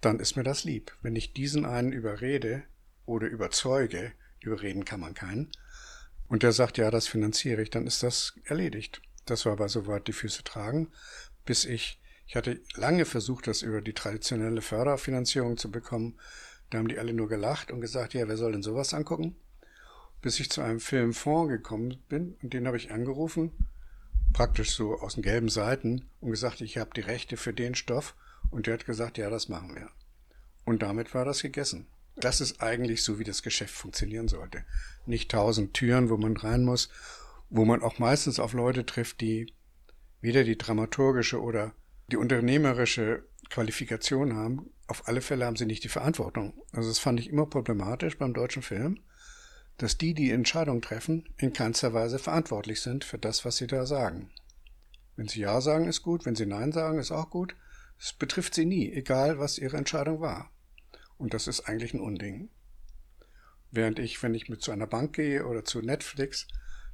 dann ist mir das lieb. Wenn ich diesen einen überrede oder überzeuge, überreden kann man keinen, und der sagt, ja, das finanziere ich, dann ist das erledigt. Das war aber soweit die Füße tragen, bis ich, ich hatte lange versucht, das über die traditionelle Förderfinanzierung zu bekommen. Da haben die alle nur gelacht und gesagt, ja, wer soll denn sowas angucken? Bis ich zu einem Filmfonds gekommen bin und den habe ich angerufen, praktisch so aus den gelben Seiten und gesagt, ich habe die Rechte für den Stoff und der hat gesagt, ja, das machen wir. Und damit war das gegessen. Das ist eigentlich so, wie das Geschäft funktionieren sollte. Nicht tausend Türen, wo man rein muss, wo man auch meistens auf Leute trifft, die weder die dramaturgische oder die unternehmerische Qualifikation haben. Auf alle Fälle haben sie nicht die Verantwortung. Also das fand ich immer problematisch beim deutschen Film, dass die, die Entscheidungen treffen, in keinster Weise verantwortlich sind für das, was sie da sagen. Wenn sie Ja sagen, ist gut, wenn sie Nein sagen, ist auch gut. Es betrifft sie nie, egal was ihre Entscheidung war. Und das ist eigentlich ein Unding. Während ich, wenn ich mit zu einer Bank gehe oder zu Netflix,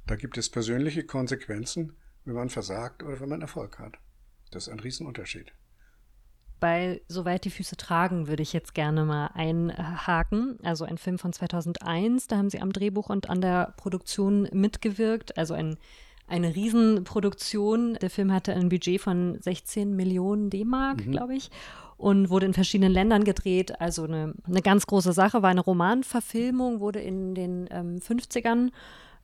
da gibt es persönliche Konsequenzen, wenn man versagt oder wenn man Erfolg hat. Das ist ein Riesenunterschied. Bei Soweit die Füße tragen würde ich jetzt gerne mal einhaken. Also ein Film von 2001, da haben Sie am Drehbuch und an der Produktion mitgewirkt. Also ein, eine Riesenproduktion. Der Film hatte ein Budget von 16 Millionen D-Mark, mhm. glaube ich und wurde in verschiedenen Ländern gedreht. Also eine, eine ganz große Sache, war eine Romanverfilmung, wurde in den ähm, 50ern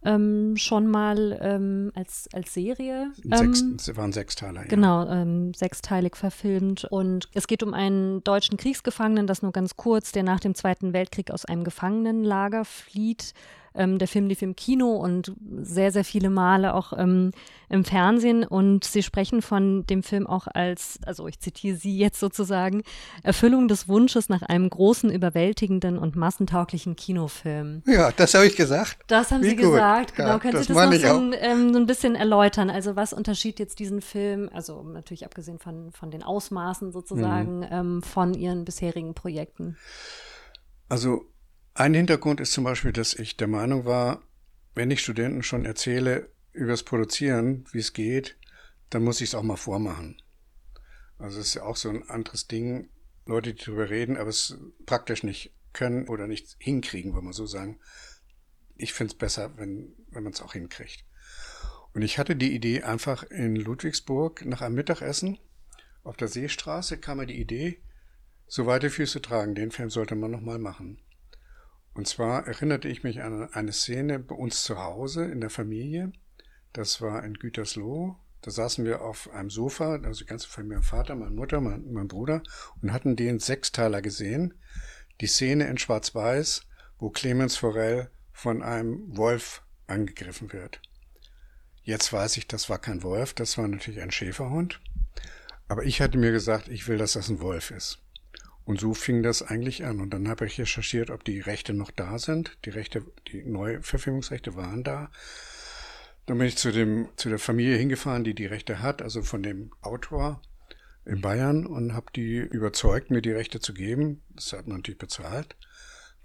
ähm, schon mal ähm, als, als Serie. Sechs, ähm, waren Sechsteiler, ja. Genau, ähm, sechsteilig verfilmt. Und es geht um einen deutschen Kriegsgefangenen, das nur ganz kurz, der nach dem Zweiten Weltkrieg aus einem Gefangenenlager flieht ähm, der Film lief im Kino und sehr, sehr viele Male auch ähm, im Fernsehen. Und sie sprechen von dem Film auch als, also ich zitiere sie jetzt sozusagen, Erfüllung des Wunsches nach einem großen, überwältigenden und massentauglichen Kinofilm. Ja, das habe ich gesagt. Das haben Wie Sie gut. gesagt. Genau, ja, können Sie das noch so ein, ähm, so ein bisschen erläutern? Also was unterschied jetzt diesen Film, also natürlich abgesehen von, von den Ausmaßen sozusagen, mhm. ähm, von Ihren bisherigen Projekten? Also ein Hintergrund ist zum Beispiel, dass ich der Meinung war, wenn ich Studenten schon erzähle übers Produzieren, wie es geht, dann muss ich es auch mal vormachen. Also es ist ja auch so ein anderes Ding, Leute, die darüber reden, aber es praktisch nicht können oder nicht hinkriegen, wenn man so sagen. Ich finde es besser, wenn, wenn man es auch hinkriegt. Und ich hatte die Idee einfach in Ludwigsburg nach einem Mittagessen auf der Seestraße kam mir die Idee, so weite Füße tragen, den Film sollte man nochmal machen. Und zwar erinnerte ich mich an eine Szene bei uns zu Hause in der Familie. Das war in Gütersloh. Da saßen wir auf einem Sofa, also die ganze Familie, mein Vater, meine Mutter, mein, mein Bruder, und hatten den Sechsteiler gesehen. Die Szene in Schwarz-Weiß, wo Clemens Forell von einem Wolf angegriffen wird. Jetzt weiß ich, das war kein Wolf, das war natürlich ein Schäferhund. Aber ich hatte mir gesagt, ich will, dass das ein Wolf ist. Und so fing das eigentlich an. Und dann habe ich recherchiert, ob die Rechte noch da sind. Die Rechte, die Neuverfilmungsrechte waren da. Dann bin ich zu dem, zu der Familie hingefahren, die die Rechte hat, also von dem Autor in Bayern und habe die überzeugt, mir die Rechte zu geben. Das hat man natürlich bezahlt,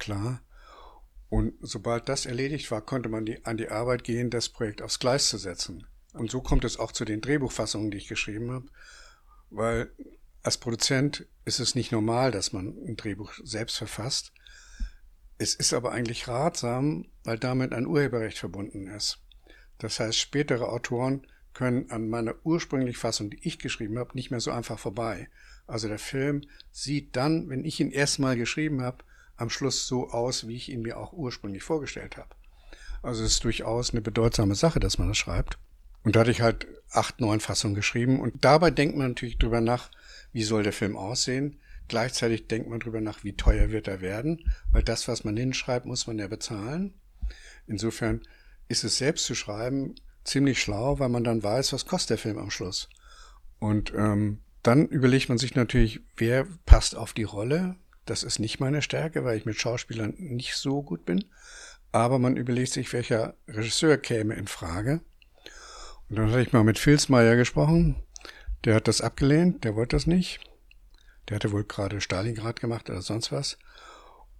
klar. Und sobald das erledigt war, konnte man die, an die Arbeit gehen, das Projekt aufs Gleis zu setzen. Und so kommt es auch zu den Drehbuchfassungen, die ich geschrieben habe, weil als Produzent ist es nicht normal, dass man ein Drehbuch selbst verfasst. Es ist aber eigentlich ratsam, weil damit ein Urheberrecht verbunden ist. Das heißt, spätere Autoren können an meiner ursprünglichen Fassung, die ich geschrieben habe, nicht mehr so einfach vorbei. Also der Film sieht dann, wenn ich ihn erstmal geschrieben habe, am Schluss so aus, wie ich ihn mir auch ursprünglich vorgestellt habe. Also es ist durchaus eine bedeutsame Sache, dass man das schreibt. Und da hatte ich halt acht, neun Fassungen geschrieben. Und dabei denkt man natürlich drüber nach, wie soll der Film aussehen. Gleichzeitig denkt man drüber nach, wie teuer wird er werden, weil das, was man hinschreibt, muss man ja bezahlen. Insofern ist es selbst zu schreiben ziemlich schlau, weil man dann weiß, was kostet der Film am Schluss. Und ähm, dann überlegt man sich natürlich, wer passt auf die Rolle. Das ist nicht meine Stärke, weil ich mit Schauspielern nicht so gut bin. Aber man überlegt sich, welcher Regisseur käme in Frage. Und dann hatte ich mal mit Filzmeier gesprochen. Der hat das abgelehnt, der wollte das nicht. Der hatte wohl gerade Stalingrad gemacht oder sonst was.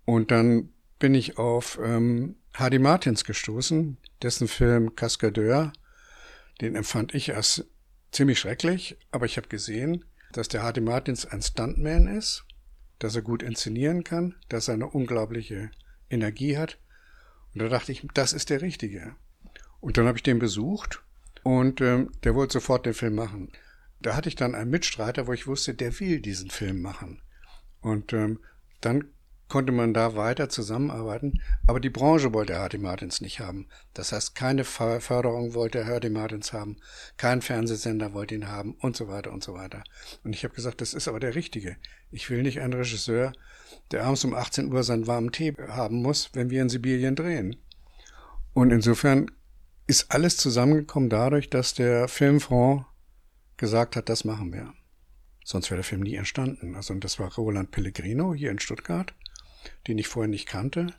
Und dann bin ich auf ähm, Hardy Martins gestoßen, dessen Film Cascadeur, den empfand ich als ziemlich schrecklich, aber ich habe gesehen, dass der Hardy Martins ein Stuntman ist, dass er gut inszenieren kann, dass er eine unglaubliche Energie hat. Und da dachte ich, das ist der Richtige. Und dann habe ich den besucht und ähm, der wollte sofort den Film machen. Da hatte ich dann einen Mitstreiter, wo ich wusste, der will diesen Film machen. Und ähm, dann konnte man da weiter zusammenarbeiten. Aber die Branche wollte Hardy Martins nicht haben. Das heißt, keine Förderung wollte Hardy Martins haben, kein Fernsehsender wollte ihn haben und so weiter und so weiter. Und ich habe gesagt, das ist aber der Richtige. Ich will nicht einen Regisseur, der abends um 18 Uhr seinen warmen Tee haben muss, wenn wir in Sibirien drehen. Und insofern ist alles zusammengekommen dadurch, dass der Filmfonds gesagt hat, das machen wir. Sonst wäre der Film nie entstanden. Also, und das war Roland Pellegrino hier in Stuttgart den ich vorher nicht kannte.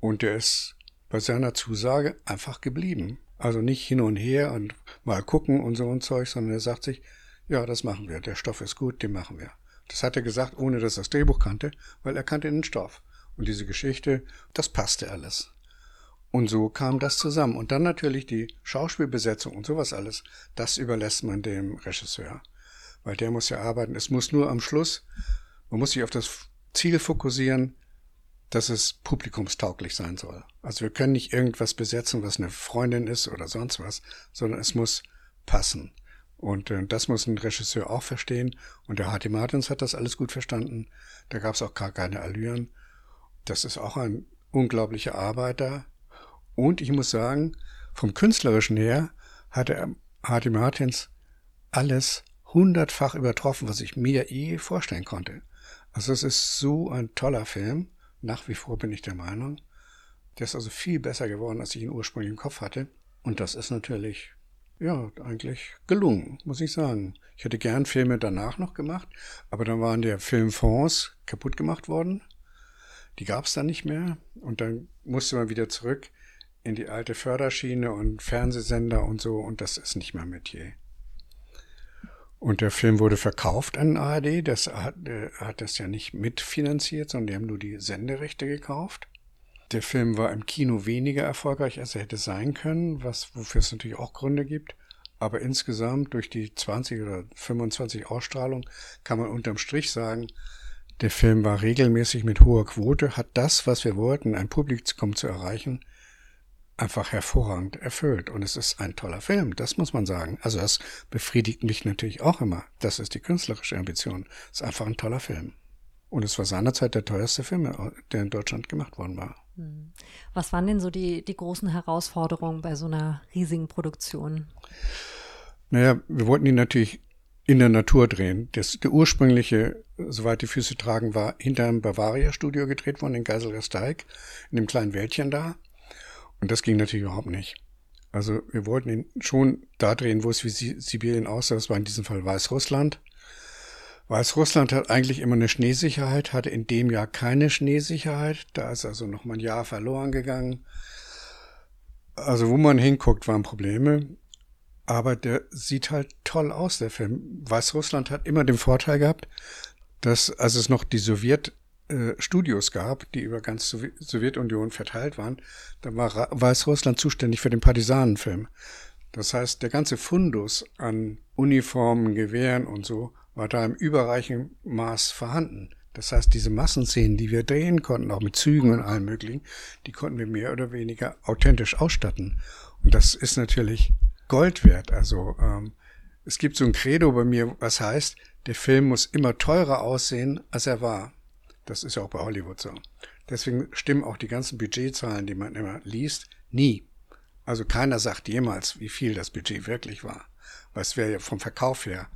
Und der ist bei seiner Zusage einfach geblieben. Also nicht hin und her und mal gucken und so und Zeug, sondern er sagt sich, ja, das machen wir. Der Stoff ist gut, den machen wir. Das hat er gesagt, ohne dass er das Drehbuch kannte, weil er kannte den Stoff. Und diese Geschichte, das passte alles. Und so kam das zusammen. Und dann natürlich die Schauspielbesetzung und sowas alles, das überlässt man dem Regisseur. Weil der muss ja arbeiten. Es muss nur am Schluss, man muss sich auf das Ziel fokussieren, dass es publikumstauglich sein soll. Also wir können nicht irgendwas besetzen, was eine Freundin ist oder sonst was, sondern es muss passen. Und äh, das muss ein Regisseur auch verstehen. Und der H.T. Martins hat das alles gut verstanden. Da gab es auch gar keine Allüren. Das ist auch ein unglaublicher Arbeiter. Und ich muss sagen, vom Künstlerischen her hat der H.T. Martins alles hundertfach übertroffen, was ich mir je vorstellen konnte. Also es ist so ein toller Film. Nach wie vor bin ich der Meinung. Der ist also viel besser geworden, als ich ihn ursprünglich im Kopf hatte. Und das ist natürlich, ja, eigentlich gelungen, muss ich sagen. Ich hätte gern Filme danach noch gemacht, aber dann waren der Filmfonds kaputt gemacht worden. Die gab es dann nicht mehr. Und dann musste man wieder zurück in die alte Förderschiene und Fernsehsender und so. Und das ist nicht mehr Metier. Und der Film wurde verkauft an ARD. Das hat, äh, hat das ja nicht mitfinanziert, sondern die haben nur die Senderechte gekauft. Der Film war im Kino weniger erfolgreich, als er hätte sein können, was, wofür es natürlich auch Gründe gibt. Aber insgesamt durch die 20 oder 25 Ausstrahlungen kann man unterm Strich sagen, der Film war regelmäßig mit hoher Quote, hat das, was wir wollten, ein Publikum zu erreichen, einfach hervorragend erfüllt. Und es ist ein toller Film, das muss man sagen. Also das befriedigt mich natürlich auch immer. Das ist die künstlerische Ambition. Es ist einfach ein toller Film. Und es war seinerzeit der teuerste Film, der in Deutschland gemacht worden war. Hm. Was waren denn so die, die großen Herausforderungen bei so einer riesigen Produktion? Naja, wir wollten ihn natürlich in der Natur drehen. Das, der ursprüngliche, soweit die Füße tragen, war hinter einem Bavaria-Studio gedreht worden in Geiselgersteig, in dem kleinen Wäldchen da. Und das ging natürlich überhaupt nicht. Also wir wollten ihn schon da drehen, wo es wie Sibirien aussah. Das war in diesem Fall Weißrussland. Weißrussland hat eigentlich immer eine Schneesicherheit, hatte in dem Jahr keine Schneesicherheit. Da ist also noch mal ein Jahr verloren gegangen. Also wo man hinguckt, waren Probleme. Aber der sieht halt toll aus, der Film. Weißrussland hat immer den Vorteil gehabt, dass, als es noch die Sowjet äh, Studios gab, die über ganz Sow Sowjetunion verteilt waren, da war Weißrussland zuständig für den Partisanenfilm. Das heißt, der ganze Fundus an Uniformen, Gewehren und so war da im überreichen Maß vorhanden. Das heißt, diese Massenszenen, die wir drehen konnten, auch mit Zügen und allem möglichen, die konnten wir mehr oder weniger authentisch ausstatten. Und das ist natürlich Gold wert. Also ähm, es gibt so ein Credo bei mir, was heißt, der Film muss immer teurer aussehen, als er war. Das ist ja auch bei Hollywood so. Deswegen stimmen auch die ganzen Budgetzahlen, die man immer liest, nie. Also keiner sagt jemals, wie viel das Budget wirklich war. Weil es wäre ja vom Verkauf her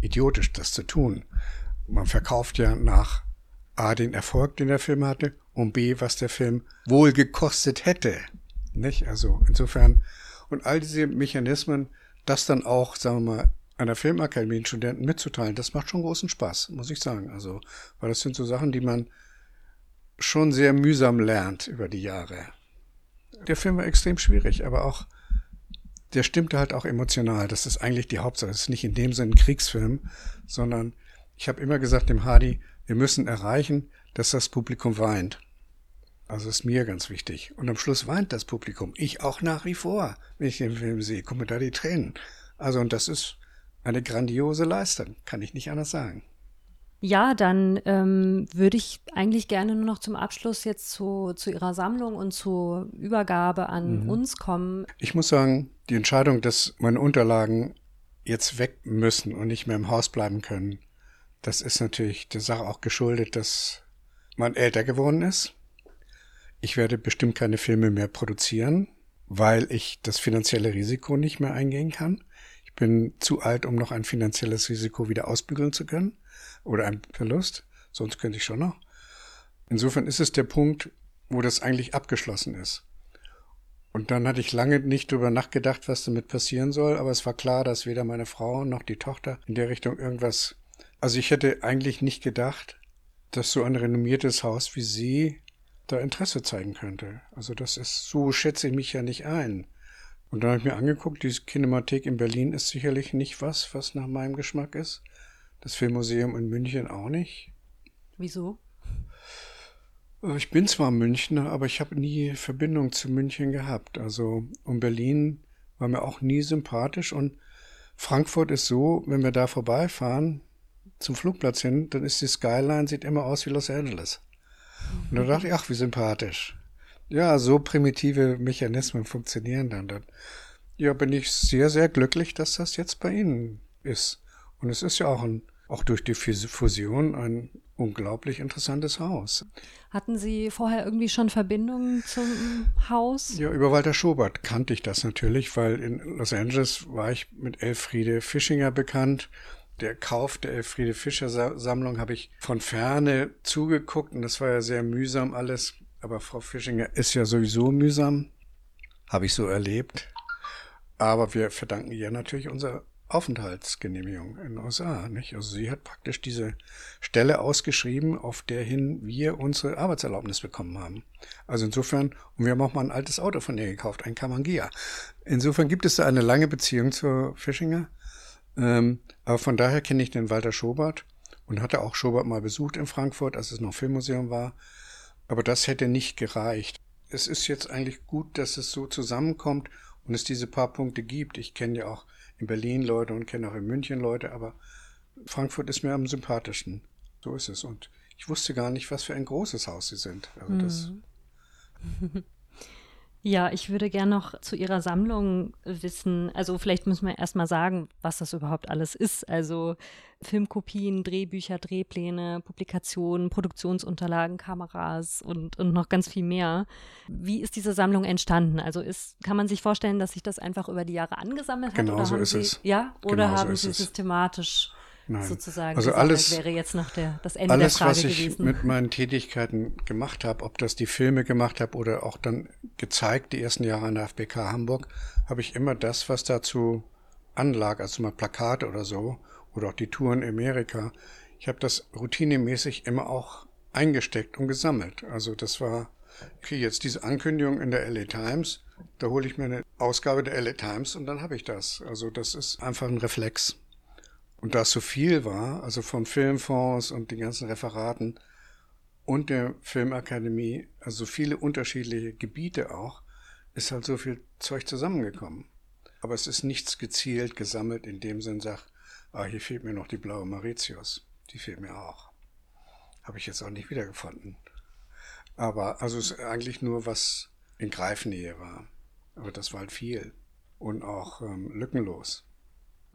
idiotisch, das zu tun. Man verkauft ja nach A den Erfolg, den der Film hatte, und B, was der Film wohl gekostet hätte. Nicht? Also insofern, und all diese Mechanismen, das dann auch, sagen wir mal, einer Filmakademie den Studenten mitzuteilen, das macht schon großen Spaß, muss ich sagen. Also, weil das sind so Sachen, die man schon sehr mühsam lernt über die Jahre. Der Film war extrem schwierig, aber auch, der stimmte halt auch emotional. Das ist eigentlich die Hauptsache. Es ist nicht in dem Sinne ein Kriegsfilm, sondern ich habe immer gesagt dem Hardy, wir müssen erreichen, dass das Publikum weint. Also ist mir ganz wichtig. Und am Schluss weint das Publikum. Ich auch nach wie vor, wenn ich den Film sehe, kommen da die Tränen. Also und das ist eine grandiose Leistung, kann ich nicht anders sagen. Ja, dann ähm, würde ich eigentlich gerne nur noch zum Abschluss jetzt zu, zu Ihrer Sammlung und zur Übergabe an mhm. uns kommen. Ich muss sagen, die Entscheidung, dass meine Unterlagen jetzt weg müssen und nicht mehr im Haus bleiben können, das ist natürlich der Sache auch geschuldet, dass man älter geworden ist. Ich werde bestimmt keine Filme mehr produzieren, weil ich das finanzielle Risiko nicht mehr eingehen kann. Ich bin zu alt, um noch ein finanzielles Risiko wieder ausbügeln zu können oder ein Verlust, sonst könnte ich schon noch. Insofern ist es der Punkt, wo das eigentlich abgeschlossen ist. Und dann hatte ich lange nicht drüber nachgedacht, was damit passieren soll, aber es war klar, dass weder meine Frau noch die Tochter in der Richtung irgendwas. Also ich hätte eigentlich nicht gedacht, dass so ein renommiertes Haus wie Sie da Interesse zeigen könnte. Also das ist, so schätze ich mich ja nicht ein. Und dann habe ich mir angeguckt, die Kinemathek in Berlin ist sicherlich nicht was, was nach meinem Geschmack ist. Das Filmmuseum in München auch nicht. Wieso? Äh, ich bin zwar Münchner, aber ich habe nie Verbindung zu München gehabt. Also um Berlin war mir auch nie sympathisch und Frankfurt ist so, wenn wir da vorbeifahren zum Flugplatz hin, dann ist die Skyline sieht immer aus wie Los Angeles. Und da dachte ich, ach, wie sympathisch. Ja, so primitive Mechanismen funktionieren dann. dann. Ja, bin ich sehr, sehr glücklich, dass das jetzt bei Ihnen ist. Und es ist ja auch ein auch durch die Fusion ein unglaublich interessantes Haus. Hatten Sie vorher irgendwie schon Verbindungen zum Haus? Ja, über Walter Schobert kannte ich das natürlich, weil in Los Angeles war ich mit Elfriede Fischinger bekannt. Der Kauf der Elfriede Fischer Sammlung habe ich von ferne zugeguckt und das war ja sehr mühsam alles. Aber Frau Fischinger ist ja sowieso mühsam, habe ich so erlebt. Aber wir verdanken ihr natürlich unser Aufenthaltsgenehmigung in den USA. Nicht? Also sie hat praktisch diese Stelle ausgeschrieben, auf der hin wir unsere Arbeitserlaubnis bekommen haben. Also insofern, und wir haben auch mal ein altes Auto von ihr gekauft, ein Kamangia. Insofern gibt es da eine lange Beziehung zur Fischinger. Ähm, aber von daher kenne ich den Walter Schobert und hatte auch Schobert mal besucht in Frankfurt, als es noch Filmmuseum war. Aber das hätte nicht gereicht. Es ist jetzt eigentlich gut, dass es so zusammenkommt und es diese paar Punkte gibt. Ich kenne ja auch in Berlin Leute und kenne auch in München Leute, aber Frankfurt ist mir am sympathischsten. So ist es. Und ich wusste gar nicht, was für ein großes Haus sie sind. Also das mhm. Ja, ich würde gerne noch zu Ihrer Sammlung wissen. Also vielleicht müssen wir erstmal sagen, was das überhaupt alles ist. Also Filmkopien, Drehbücher, Drehpläne, Publikationen, Produktionsunterlagen, Kameras und, und noch ganz viel mehr. Wie ist diese Sammlung entstanden? Also ist, kann man sich vorstellen, dass sich das einfach über die Jahre angesammelt hat? Genau so ist Sie, es. Ja, oder genau haben so Sie systematisch Nein. sozusagen also alles, wäre jetzt noch der, das Ende alles, der Frage was ich mit meinen Tätigkeiten gemacht habe, ob das die Filme gemacht habe oder auch dann gezeigt, die ersten Jahre an der FBK Hamburg, habe ich immer das, was dazu anlag, also mal Plakate oder so, oder auch die Touren in Amerika. Ich habe das routinemäßig immer auch eingesteckt und gesammelt. Also das war, kriege jetzt diese Ankündigung in der LA Times, da hole ich mir eine Ausgabe der LA Times und dann habe ich das. Also das ist einfach ein Reflex. Und da es so viel war, also vom Filmfonds und den ganzen Referaten und der Filmakademie, also viele unterschiedliche Gebiete auch, ist halt so viel Zeug zusammengekommen. Aber es ist nichts gezielt gesammelt in dem Sinn, sag, ah, hier fehlt mir noch die blaue Mauritius. Die fehlt mir auch. Habe ich jetzt auch nicht wiedergefunden. Aber also es ist eigentlich nur was in Greifnähe war. Aber das war halt viel und auch ähm, lückenlos.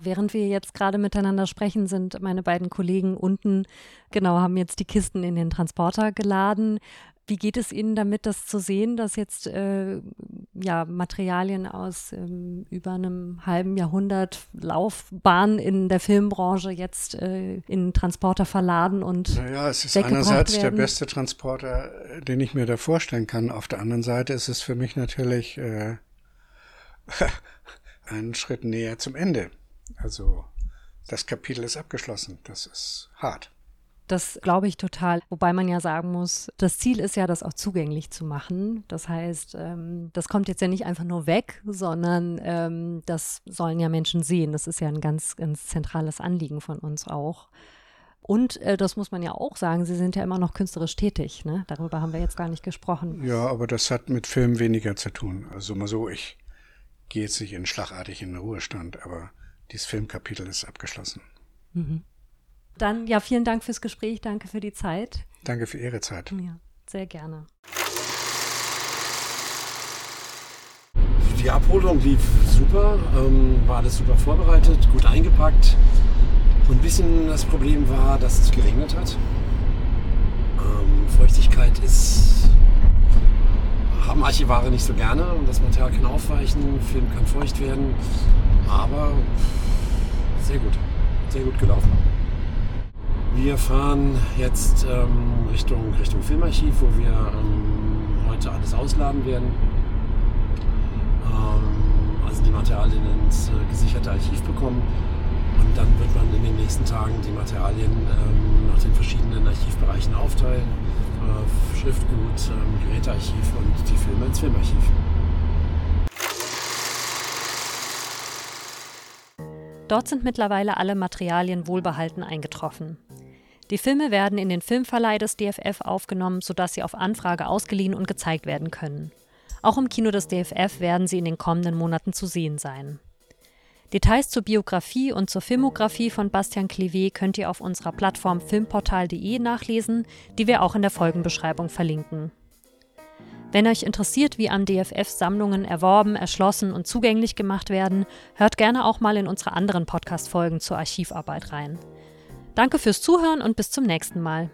Während wir jetzt gerade miteinander sprechen, sind meine beiden Kollegen unten, genau, haben jetzt die Kisten in den Transporter geladen. Wie geht es Ihnen damit, das zu sehen, dass jetzt äh, ja, Materialien aus ähm, über einem halben Jahrhundert Laufbahn in der Filmbranche jetzt äh, in Transporter verladen und Naja, es ist einerseits werden? der beste Transporter, äh, den ich mir da vorstellen kann. Auf der anderen Seite ist es für mich natürlich äh, einen Schritt näher zum Ende. Also das Kapitel ist abgeschlossen. Das ist hart. Das glaube ich total. Wobei man ja sagen muss, das Ziel ist ja, das auch zugänglich zu machen. Das heißt, ähm, das kommt jetzt ja nicht einfach nur weg, sondern ähm, das sollen ja Menschen sehen. Das ist ja ein ganz, ganz zentrales Anliegen von uns auch. Und äh, das muss man ja auch sagen, Sie sind ja immer noch künstlerisch tätig. Ne? Darüber haben wir jetzt gar nicht gesprochen. Ja, aber das hat mit Film weniger zu tun. Also mal so, ich gehe jetzt nicht in schlagartig in den Ruhestand, aber dieses Filmkapitel ist abgeschlossen. Mhm. Dann ja, vielen Dank fürs Gespräch, danke für die Zeit. Danke für Ihre Zeit. Ja, sehr gerne. Die Abholung lief super, ähm, war alles super vorbereitet, gut eingepackt. Und ein bisschen das Problem war, dass es geregnet hat. Ähm, Feuchtigkeit ist haben Archivare nicht so gerne und das Material kann aufweichen, Film kann feucht werden, aber sehr gut, sehr gut gelaufen. Wir fahren jetzt ähm, Richtung, Richtung Filmarchiv, wo wir ähm, heute alles ausladen werden. Ähm, also die Materialien ins äh, gesicherte Archiv bekommen. Und dann wird man in den nächsten Tagen die Materialien ähm, nach den verschiedenen Archivbereichen aufteilen. Äh, Schriftgut, ähm, Gerätearchiv und die Filme ins Filmarchiv. Dort sind mittlerweile alle Materialien wohlbehalten eingetroffen. Die Filme werden in den Filmverleih des DFF aufgenommen, sodass sie auf Anfrage ausgeliehen und gezeigt werden können. Auch im Kino des DFF werden sie in den kommenden Monaten zu sehen sein. Details zur Biografie und zur Filmografie von Bastian Clevé könnt ihr auf unserer Plattform filmportal.de nachlesen, die wir auch in der Folgenbeschreibung verlinken. Wenn euch interessiert, wie am DFF Sammlungen erworben, erschlossen und zugänglich gemacht werden, hört gerne auch mal in unsere anderen Podcast-Folgen zur Archivarbeit rein. Danke fürs Zuhören und bis zum nächsten Mal.